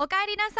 おかえりなさ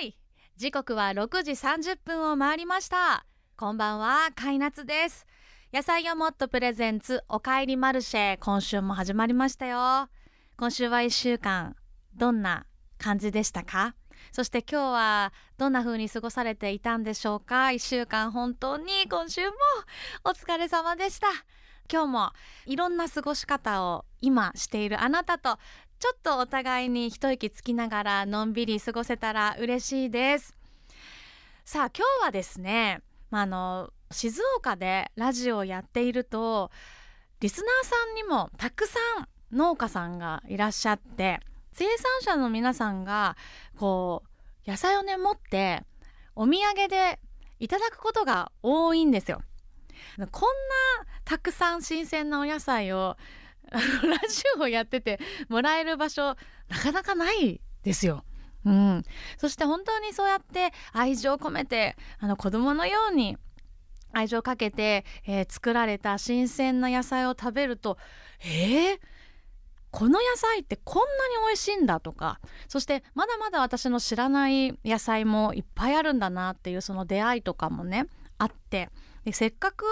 い。時刻は6時30分を回りました。こんばんはカイナツです。野菜をもっとプレゼンツおかえりマルシェ今週も始まりましたよ。今週は1週間どんな感じでしたか？そして今日はどんな風に過ごされていたんでしょうか？1週間本当に今週もお疲れ様でした。今日もいろんな過ごし方を今しているあなたとちょっとお互いに一息つきながらのんびり過ごせたら嬉しいですさあ今日はですね、まあ、あの静岡でラジオをやっているとリスナーさんにもたくさん農家さんがいらっしゃって生産者の皆さんがこう野菜をね持ってお土産でいただくことが多いんですよ。こんなたくさん新鮮なお野菜をラジオをやっててもらえる場所なかなかないですよ。うん、そして本当にそうやって愛情を込めてあの子供のように愛情をかけて、えー、作られた新鮮な野菜を食べるとえー、この野菜ってこんなに美味しいんだとかそしてまだまだ私の知らない野菜もいっぱいあるんだなっていうその出会いとかもねあってでせっかく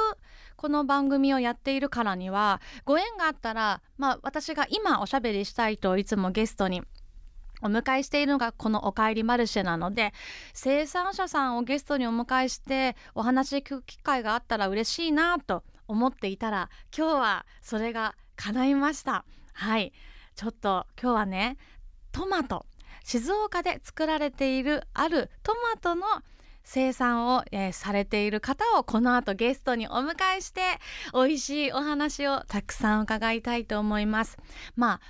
この番組をやっているからにはご縁があったら、まあ、私が今おしゃべりしたいといつもゲストにお迎えしているのがこの「おかえりマルシェ」なので生産者さんをゲストにお迎えしてお話聞く機会があったら嬉しいなと思っていたら今日はそれが叶いました。はい。ちょっと今日はねトマト静岡で作られているあるトマトの生産を、えー、されている方をこの後ゲストにお迎えして美味しいお話をたくさん伺いたいと思います。まあ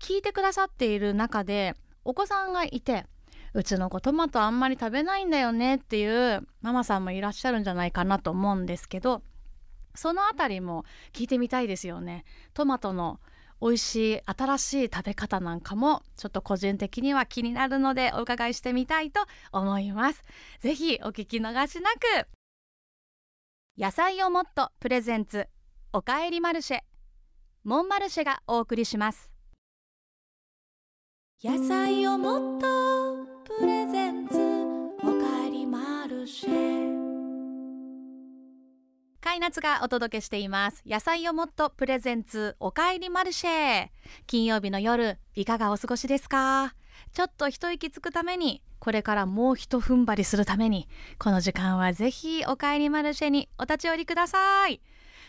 聞いてくださっている中でお子さんがいてうちの子トマトあんまり食べないんだよねっていうママさんもいらっしゃるんじゃないかなと思うんですけどそのあたりも聞いてみたいですよね。トマトの美味しい新しい食べ方なんかもちょっと個人的には気になるのでお伺いしてみたいと思います。ぜひお聞き逃しなく。野菜をもっとプレゼンツおかえりマルシェ。モンマルシェがお送りします。野菜をもっとプレゼンツおかえりマルシェ。カイナツがお届けしています。野菜をもっとプレゼンツ。おかえりマルシェ。金曜日の夜いかがお過ごしですか？ちょっと一息つくためにこれからもう一踏ん張りするためにこの時間はぜひおかえりマルシェにお立ち寄りください。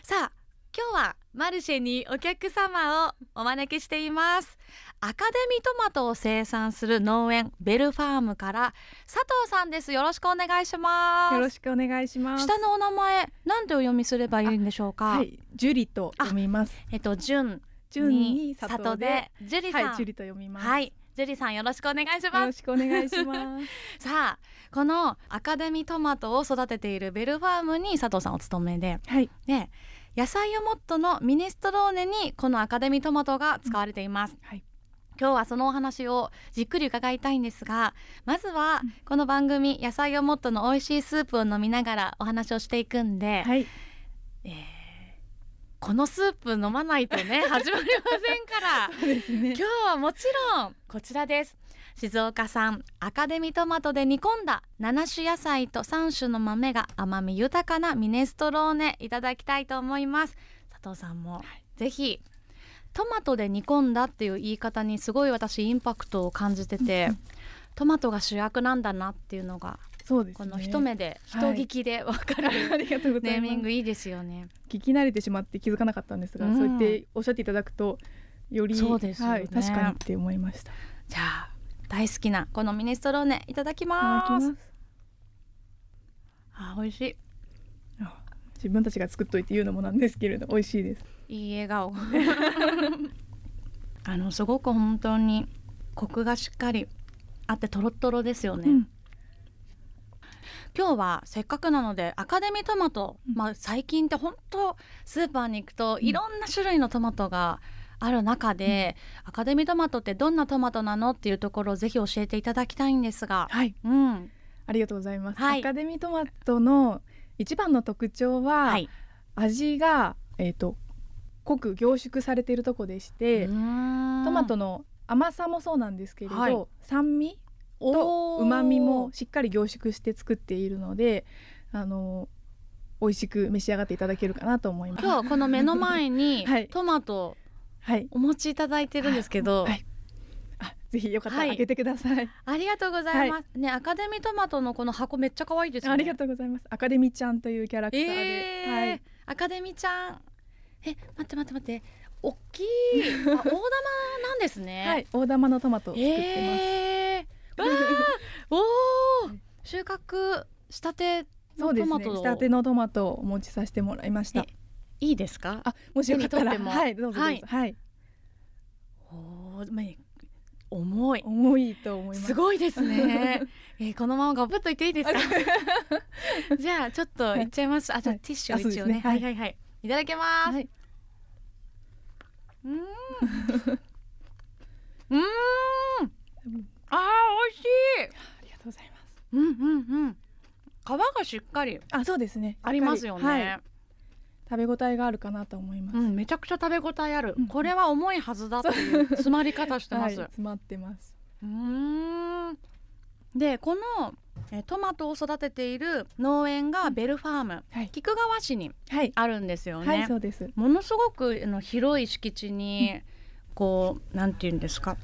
さあ今日はマルシェにお客様をお招きしています。アカデミートマトを生産する農園ベルファームから佐藤さんです。よろしくお願いします。よろしくお願いします。下のお名前なんてお読みすればいいんでしょうか？はいジュリと読みます。えっとジュンジュンに佐藤で。ジュリさん、はい、ジュリと読みます。はいジュリさんよろしくお願いします。よろしくお願いします。さあこのアカデミートマトを育てているベルファームに佐藤さんお勤めで、はい、で野菜をもっとのミネストローネにこのアカデミートマトが使われています、うん、はい。今日はそのお話をじっくり伺いたいんですがまずはこの番組「野菜をもっと」の美味しいスープを飲みながらお話をしていくんで、はい。えー、このスープ飲まないとね始まりませんから。ね、今日はもちろんこちらです静岡産アカデミートマトで煮込んだ7種野菜と3種の豆が甘み豊かなミネストローネいただきたいと思います。佐藤さんも、はい、ぜひトマトで煮込んだっていう言い方にすごい私インパクトを感じてて、トマトが主役なんだなっていうのがそうです、ね、この一目で人聞きでわかる、はい、ありがとうございます。ネーミングいいですよね。聞き慣れてしまって気づかなかったんですが、うん、そうやっておっしゃっていただくとよりそうです、ね、はい、確かにって思いました。じゃあ大好きなこのミネストローネいただきます。あ美味しい。自分たちが作っといて言うのもなんですけれど美味しいです。いい笑顔。あのすごく本当にコクがしっかりあってとろとろですよね、うん、今日はせっかくなのでアカデミートマト、うん、まあ最近って本当スーパーに行くといろんな種類のトマトがある中で、うん、アカデミートマトってどんなトマトなのっていうところをぜひ教えていただきたいんですが。はい、うん、ありがとうございます、はい、アカデミートマトの一番の特徴は、はい、味がえっ、ー、と濃く凝縮されているとこでしてトマトの甘さもそうなんですけれど、はい、酸味と旨味もしっかり凝縮して作っているのであの美味しく召し上がっていただけるかなと思います。今日この目の前に トマトお持ちいただいてるんですけど、ぜひよかったら開けてください、はい、ありがとうございます、ねアカデミートマトのこの箱めっちゃ可愛いです、ね、ありがとうございます。アカデミーちゃんというキャラクターで、えー、はい、アカデミーちゃん。え待って待って待って。大きい。大玉なんですね。はい。大玉のトマトを作ってます、えー、わお収穫したてそうですね。したてのトマトをお持ちさせてもらいましたいいですか？あもしよかったら。はいどうぞはい、はい、おま重い。重いと思います。すごいですね。えー、このままガブッといっていいですか？じゃあちょっといっちゃいます、はい、あじゃティッシュ一応ね、ね、はいはいはい。いただきます、はい、うん。うん。あー美味しい。ありがとうございます。うんうんうん。皮がしっかり。あそうですね。ありますよね、はい、食べ応えがあるかなと思います、うん、めちゃくちゃ食べ応えある、うん、これは重いはずだっていう 詰まり方してます、はい、詰まってます。うん。でこのえトマトを育てている農園がベルファーム、はい、菊川市にあるんですよね、はいはい、そうです。ものすごくの広い敷地に、こうなんて言うんですか。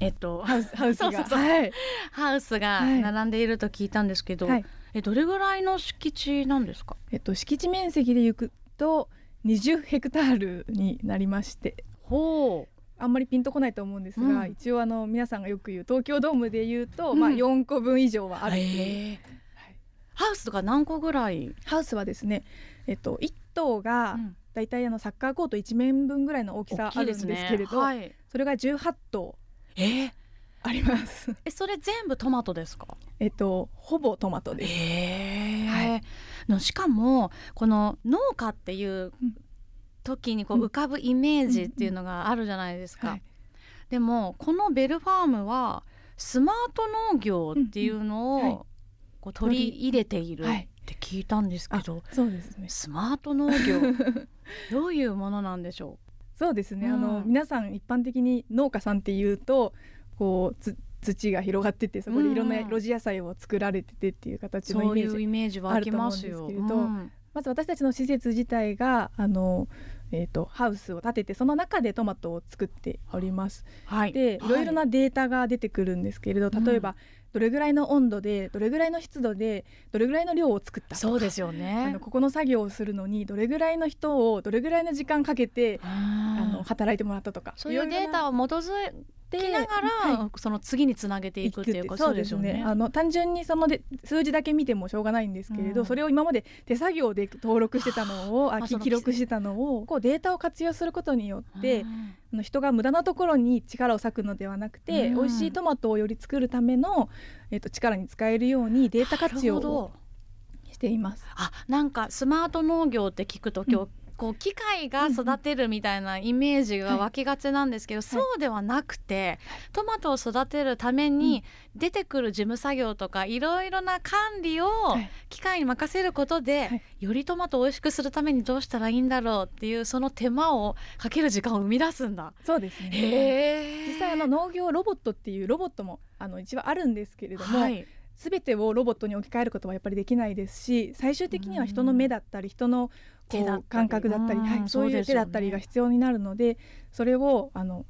えっと、ハウスが。はい、ハウスが並んでいると聞いたんですけど、はい、えどれぐらいの敷地なんですか、えっと、敷地面積でいくと20ヘクタールになりまして。ほう。あんまりピンとこないと思うんですが、うん、一応あの皆さんがよく言う東京ドームで言うと、うん、まあ4個分以上はある、はい、ハウスとか何個ぐらい？ハウスはですね、えっと、1棟がだいたいあのサッカーコート1面分ぐらいの大きさあるんですけれど、ね。はい、それが18棟。えー、あります。えそれ全部トマトですか？えっとほぼトマトです、え。ー、はい、のしかもこの農家っていう時にこう浮かぶイメージっていうのがあるじゃないですか、でもこのベルファームはスマート農業っていうのをこう取り入れているって聞いたんですけど、そうですね。スマート農業 どういうものなんでしょう？そうですね、うん、あの皆さん一般的に農家さんっていうとこう土が広がっててそこでいろんな露地野菜を作られててっていう形のイメージがあると思うんですけれど、うん、まず私たちの施設自体があの、えーと、ハウスを建ててその中でトマトを作っております。はい、でい。ろいろなデータが出てくるんですけれど、例えば、どれぐらいの温度でどれぐらいの湿度でどれぐらいの量を作ったそうですよね。あのここの作業をするのにどれぐらいの人をどれぐらいの時間かけてあの働いてもらったとか。そういうデータを基づきながら、はい、その次につなげていくっていうことそうですよね。あの単純にそので数字だけ見てもしょうがないんですけれど、うん、それを今まで手作業で登録してたのをあ記録してたのをこうデータを活用することによって、の人が無駄なところに力を割くのではなくて、うん、美味しいトマトをより作るための、えーと、力に使えるようにデータ活用をしています。あなんかスマート農業って聞くと今日、こう機械が育てるみたいなイメージが湧きがちなんですけど、はい、そうではなくて、トマトを育てるために出てくる事務作業とかいろいろな管理を機械に任せることで、はい、よりトマトを美味しくするためにどうしたらいいんだろうっていうその手間をかける時間を生み出すんだ。そうですね。実際あの農業ロボットっていうロボットもあの一応あるんですけれども、はい全てをロボットに置き換えることはやっぱりできないですし最終的には人の目だったり人のこう感覚だったり、はい、そういう手だったりが必要になるのでそれをあの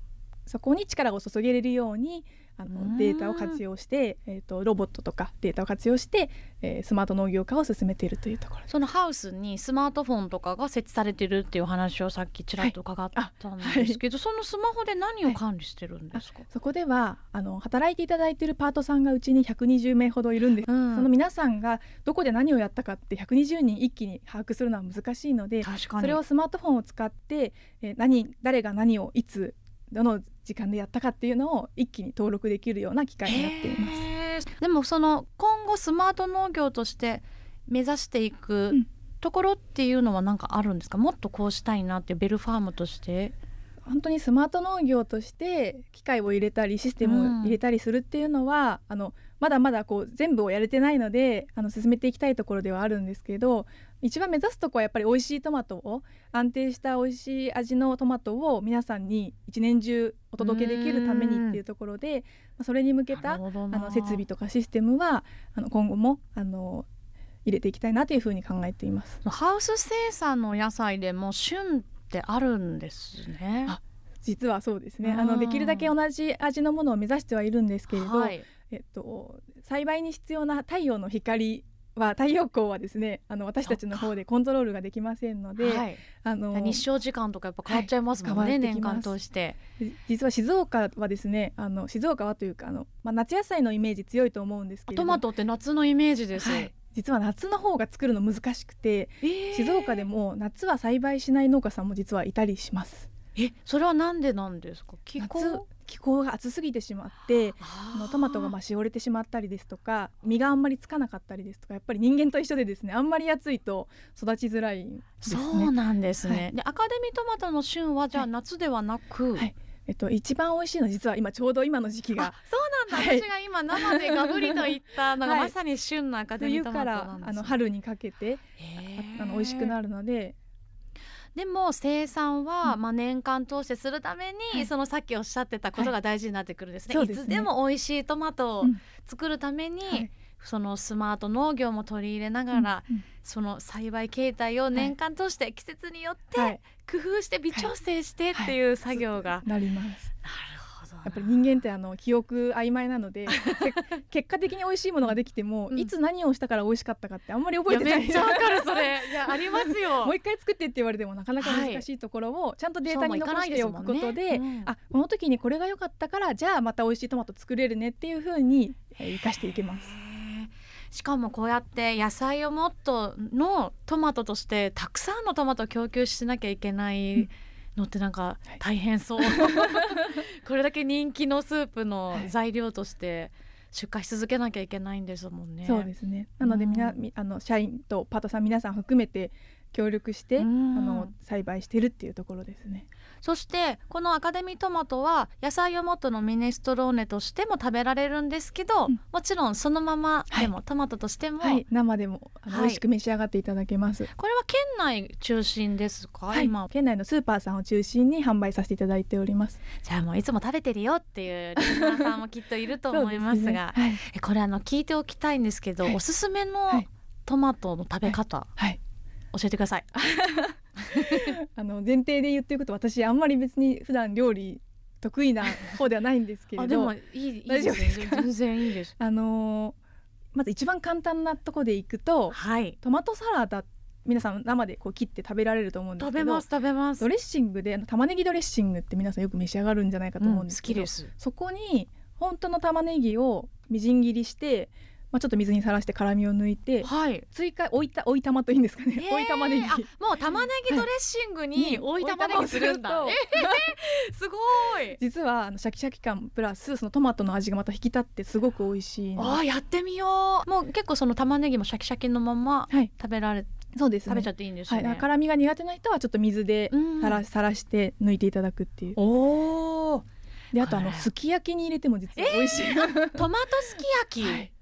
そこに力を注げれるようにあのデータを活用して、えーと、ロボットとかデータを活用して、えー、スマート農業化を進めているというところそのハウスにスマートフォンとかが設置されてるっていう話をさっきちらっと伺ったんですけど、はい、そのスマホで何を管理してるんですか、はい、そこではあの働いていただいているパートさんがうちに120名ほどいるんです、うん、その皆さんがどこで何をやったかって120人一気に把握するのは難しいのでそれをスマートフォンを使って、えー、何誰が何をいつどの時間でやったかっていうのを一気に登録できるような機械になっています。でもその今後スマート農業として目指していくところっていうのは何かあるんですか、もっとこうしたいなってベルファームとして。本当にスマート農業として機械を入れたりシステムを入れたりするっていうのは、うん、あのまだまだこう全部をやれてないのであの進めていきたいところではあるんですけど一番目指すとこはやっぱり美味しいトマトを安定した美味しい味のトマトを皆さんに一年中お届けできるためにっていうところでそれに向けたあの設備とかシステムはあの今後もあの入れていきたいなというふうに考えています。ハウス生産の野菜でも旬ってあるんですね。実はそうですね。あのできるだけ同じ味のものを目指してはいるんですけれど、はい、えっと栽培に必要な太陽の光は太陽光はですねあの私たちの方でコントロールができませんので、はい、あの日照時間とかやっぱ変わっちゃいますもんね、はい、年間通して。実は静岡はですねあの静岡はというかあの、まあ、夏野菜のイメージ強いと思うんですけど。トマトって夏のイメージです、はい、実は夏の方が作るの難しくて、えー、静岡でも夏は栽培しない農家さんも実はいたりしますえそれはなんでなんですか？気候？気候が暑すぎてしまってあのトマトがまあしおれてしまったりですとか実があんまりつかなかったりですとかやっぱり人間と一緒でですねあんまり暑いと育ちづらい、ね、そうなんですね、はい、でアカデミートマトの旬はじゃあ夏ではなく、はい、えっと、一番美味しいのは実は今ちょうど今の時期がそうなんだ、はい、私が今生でガブリといったのがまさに旬のアカデミートマトなんです、冬からあの春にかけてあの美味しくなるのででも生産は、まあ年間通してするために、そのさっきおっしゃってたことが大事になってくるんですね。はい、いつでも美味しいトマトを作るために、はい。そのスマート農業も取り入れながら、うんうん、その栽培形態を年間通して季節によって工夫して微調整してっていう作業が、なります。なるやっぱり人間ってあの記憶曖昧なので 結果的に美味しいものができても、うん、いつ何をしたから美味しかったかってあんまり覚えてない。めっちゃわかるそれ。いやありますよ。もう一回作ってって言われてもなかなか難しいところをちゃんとデータに残しておくことで、ね。うん、あこの時にこれが良かったからじゃあまた美味しいトマト作れるねっていうふうに生かしていけます。しかもこうやって野菜をもっとのトマトとしてたくさんのトマトを供給しなきゃいけない、うんのってなんか大変そう、はい、これだけ人気のスープの材料として出荷し続けなきゃいけないんですもんね。そうですね。なのでみな、うん、あの社員とパートさん皆さん含めて協力して、あの栽培してるっていうところですね。そしてこのアカデミートマトは野菜をもっとのミネストローネとしても食べられるんですけど、うん、もちろんそのままでも、はい、トマトとしても、はい、生でも美味しく召し上がっていただけます。これは県内中心ですか、今。県内のスーパーさんを中心に販売させていただいております。じゃあもういつも食べてるよっていうリスナーさんもきっといると思いますがす、ね、これあの聞いておきたいんですけど、おすすめのトマトの食べ方、はい。教えてください あの前提で言っていくと私あんまり別に普段料理得意な方ではないんですけれど。でもいい大丈夫です全然いいです。あのまず一番簡単なとこでいくと、はい、トマトサラダ皆さん生でこう切って食べられると思うんですけど食べます食べます。ドレッシングで玉ねぎドレッシングって皆さんよく召し上がるんじゃないかと思うんですけど、うん、そこに本当の玉ねぎをみじん切りしてまあ、ちょっと水にさらして辛みを抜いて、はい、追加追いた追い玉といいんですかね、追い玉ねぎ。もう玉ねぎドレッシングに追い玉ねぎするんだ、はい、えー、すごい。実はあのシャキシャキ感プラスそのトマトの味がまた引き立ってすごく美味しいあやってみよう。もう結構その玉ねぎもシャキシャキのまま食べられ、はいそうです、ね、食べちゃっていいんですね、はい、辛みが苦手な人はちょっと水でさら,、さらして抜いていただくっていう。おおであとあのすき焼きに入れても実は美味しい、えー、トマトすき焼き、はい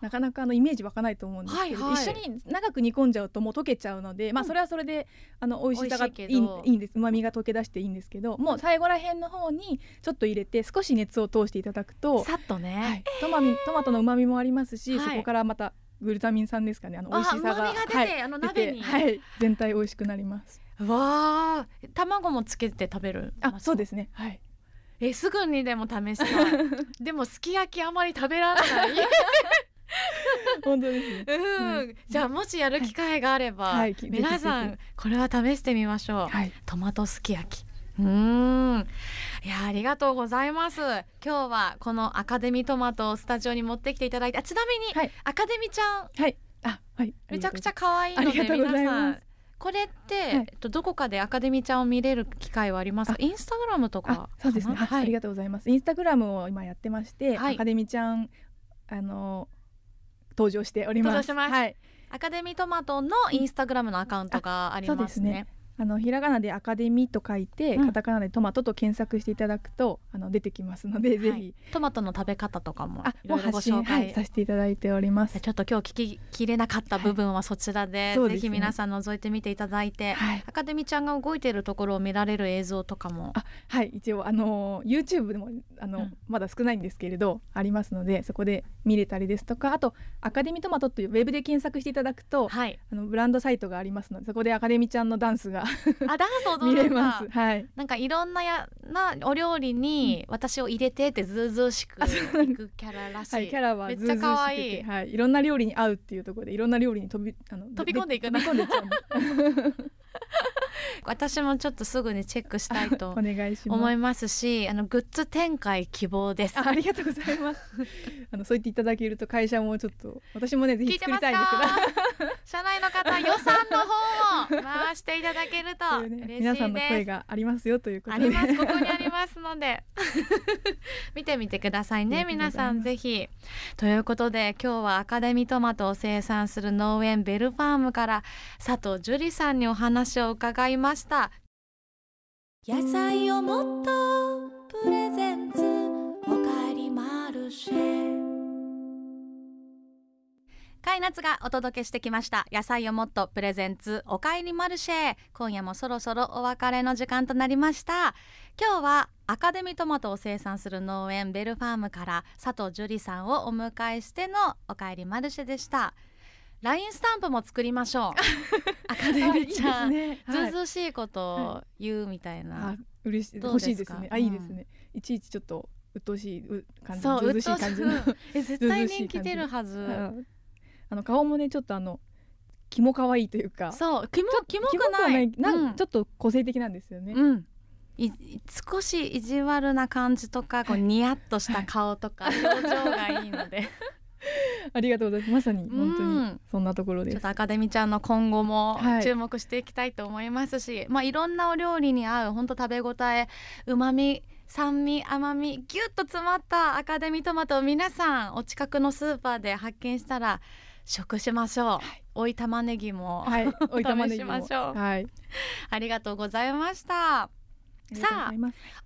なかなかあのイメージ湧かないと思うんですけど、はいはい、一緒に長く煮込んじゃうともう溶けちゃうので、うん、まあそれはそれであの美味しさがいいいいんです旨味が溶け出していいんですけどもう最後らへんの方にちょっと入れて少し熱を通していただくとさっとね、はい、トマミトマトの旨味もありますし、そこからまたグルタミン酸ですかね。あの美味しさがが出て、はい、あの鍋に。はい。全体美味しくなります。わあ卵もつけて食べるあそうですね。はい。えすぐにでも試したい。でもすき焼きあまり食べられない 本当ですね、うん、じゃあもしやる機会があれば、はい、皆さんこれは試してみましょう、はい、トマトすき焼き。うん。いやありがとうございます。今日はこのアカデミートマトをスタジオに持ってきていただいてちなみに、はい、アカデミーちゃん、はい。あはい、めちゃくちゃ可愛いので皆さん。これって、はい、えっと、どこかでアカデミーちゃんを見れる機会はあります？かインスタグラムとかそうですね、はい、ありがとうございます。インスタグラムを今やってまして、アカデミーちゃんあの登場しております。はい、アカデミートマトのインスタグラムのアカウントがありますね。すねあのひらがなでアカデミーと書いて、うん、カタカナでトマトと検索していただくとあの出てきますので、はい、ぜひ。トマトの食べ方とかもいろいろご紹介、はい、させていただいております。ちょっと今日聞ききれなかった部分はそちらで、はい、ぜひ皆さん覗いてみていただいて、アカデミーちゃんが動いているところを見られる映像とかも。はい。一応あの YouTube でもあの、うん、まだ少ないんですけれどありますのでそこで見れたりですとかあとアカデミートマトというウェブで検索していただくと、はい、あのブランドサイトがありますのでそこでアカデミーちゃんのダンスがあダンス踊見れます。はい。なんかいろんなやなお料理に私を入れてってずうずうしくいくキャラらしい。はい、キャラはめっちゃ可愛いはい、いろんな料理に合うっていうところでいろんな料理に飛びあの飛び込んでいく飛び込んでちゃう。私もちょっとすぐにチェックしたいと思いますしあのグッズ展開希望です。ありがとうございます。あのそう言っていただけると会社もちょっと私もねぜひ作りたいんですけど 社内の方予算の方を回していただけると嬉しいです、ね、皆さんの声がありますよということで。あります。ここにありますので。見てみてくださいね皆さんぜひ。ということで今日はアカデミートマトを生産する農園ベルファームから佐藤樹里さんにお話を伺いました。野菜をもっとプレゼンツおかえりマルシェカイナツがお届けしてきました。野菜をもっとプレゼンツおかえりマルシェ今夜もそろそろお別れの時間となりました。今日はアカデミートマトを生産する農園ベルファームから佐藤樹里さんをお迎えしてのおかえりマルシェでしたラインスタンプも作りましょう。アカデミーちゃん。ね。はい、ずうずうしいことを言うみたいな、はい、嬉しい。欲しいですね。あいいですね、うん、いちいちちょっと鬱陶しい感じそうずうずしい感じの。え絶対人気出るはず。あの顔もねちょっとあのキモ可愛いというか。そうキモキモくない。なん、うん、ちょっと個性的なんですよね、うん。い少し意地悪な感じとかこうニヤッとした顔とか表情がいいので ありがとうございます。まさに本当にそんなところです、ちょっとアカデミーちゃんの今後も注目していきたいと思いますし、はい、まあいろんなお料理に合う本当食べ応えうまみ酸味甘みぎゅっと詰まったアカデミートマトを皆さんお近くのスーパーで発見したら食しましょう、はい、追い玉ねぎも、はい、追い玉ねぎも。しましょう、はい、ありがとうございましたさあ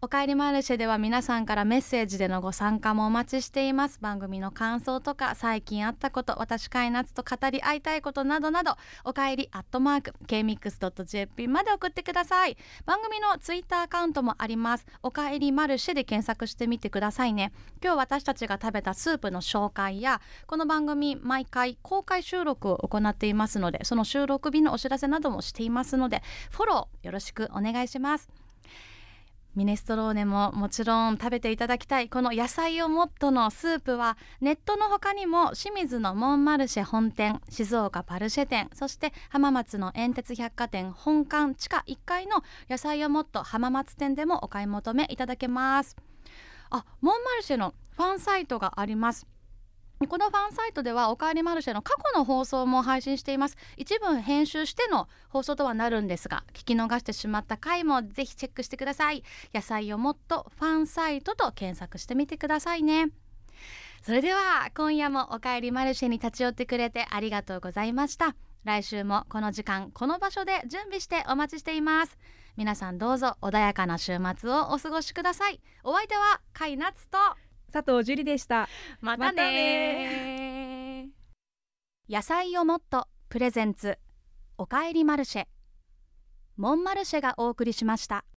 おかえりマルシェでは皆さんからメッセージでのご参加もお待ちしています。番組の感想とか最近あったこと私かいなつと語り合いたいことなどなどおかえりアットマーク kmix.jp まで送ってください。番組のツイッターアカウントもあります。おかえりマルシェで検索してみてくださいね。今日私たちが食べたスープの紹介やこの番組毎回公開収録を行っていますのでその収録日のお知らせなどもしていますのでフォローよろしくお願いします。ミネストローネももちろん食べていただきたいこの野菜をもっとのスープはネットの他にも清水のモンマルシェ本店静岡パルシェ店そして浜松の煙鉄百貨店本館地下1階の野菜をもっと浜松店でもお買い求めいただけます。あモンマルシェのファンサイトがあります。このファンサイトでは「おかえりマルシェ」の過去の放送も配信しています。一部編集しての放送とはなるんですが聞き逃してしまった回もぜひチェックしてください。野菜をもっとファンサイトと検索してみてくださいね。それでは今夜も「おかえりマルシェ」に立ち寄ってくれてありがとうございました。来週もこの時間この場所で準備してお待ちしています。皆さんどうぞ穏やかな週末をお過ごしください。お相手は甲斐夏と佐藤樹里でした。またね野菜をもっとプレゼンツ。おかえりマルシェ。モンマルシェがお送りしました